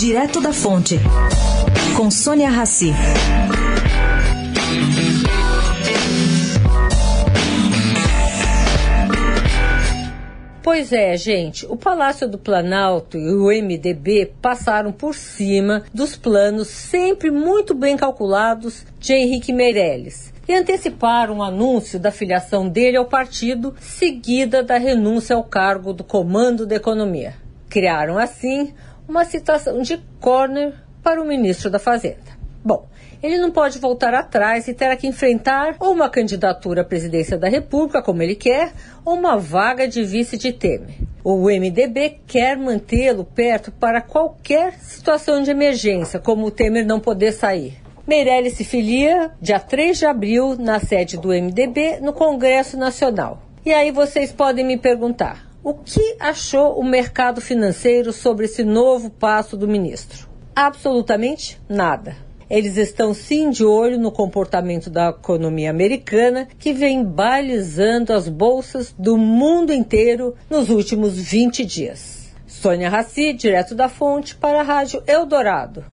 Direto da Fonte, com Sônia Rassi. Pois é, gente, o Palácio do Planalto e o MDB passaram por cima dos planos sempre muito bem calculados de Henrique Meirelles e anteciparam o anúncio da filiação dele ao partido, seguida da renúncia ao cargo do comando da economia. Criaram, assim, uma situação de corner para o ministro da Fazenda. Bom, ele não pode voltar atrás e terá que enfrentar ou uma candidatura à presidência da República, como ele quer, ou uma vaga de vice de Temer. O MDB quer mantê-lo perto para qualquer situação de emergência, como o Temer não poder sair. Meirelles se filia dia 3 de abril na sede do MDB no Congresso Nacional. E aí vocês podem me perguntar: o que achou o mercado financeiro sobre esse novo passo do ministro? Absolutamente nada. Eles estão sim de olho no comportamento da economia americana, que vem balizando as bolsas do mundo inteiro nos últimos 20 dias. Sônia Raci, direto da fonte, para a Rádio Eldorado.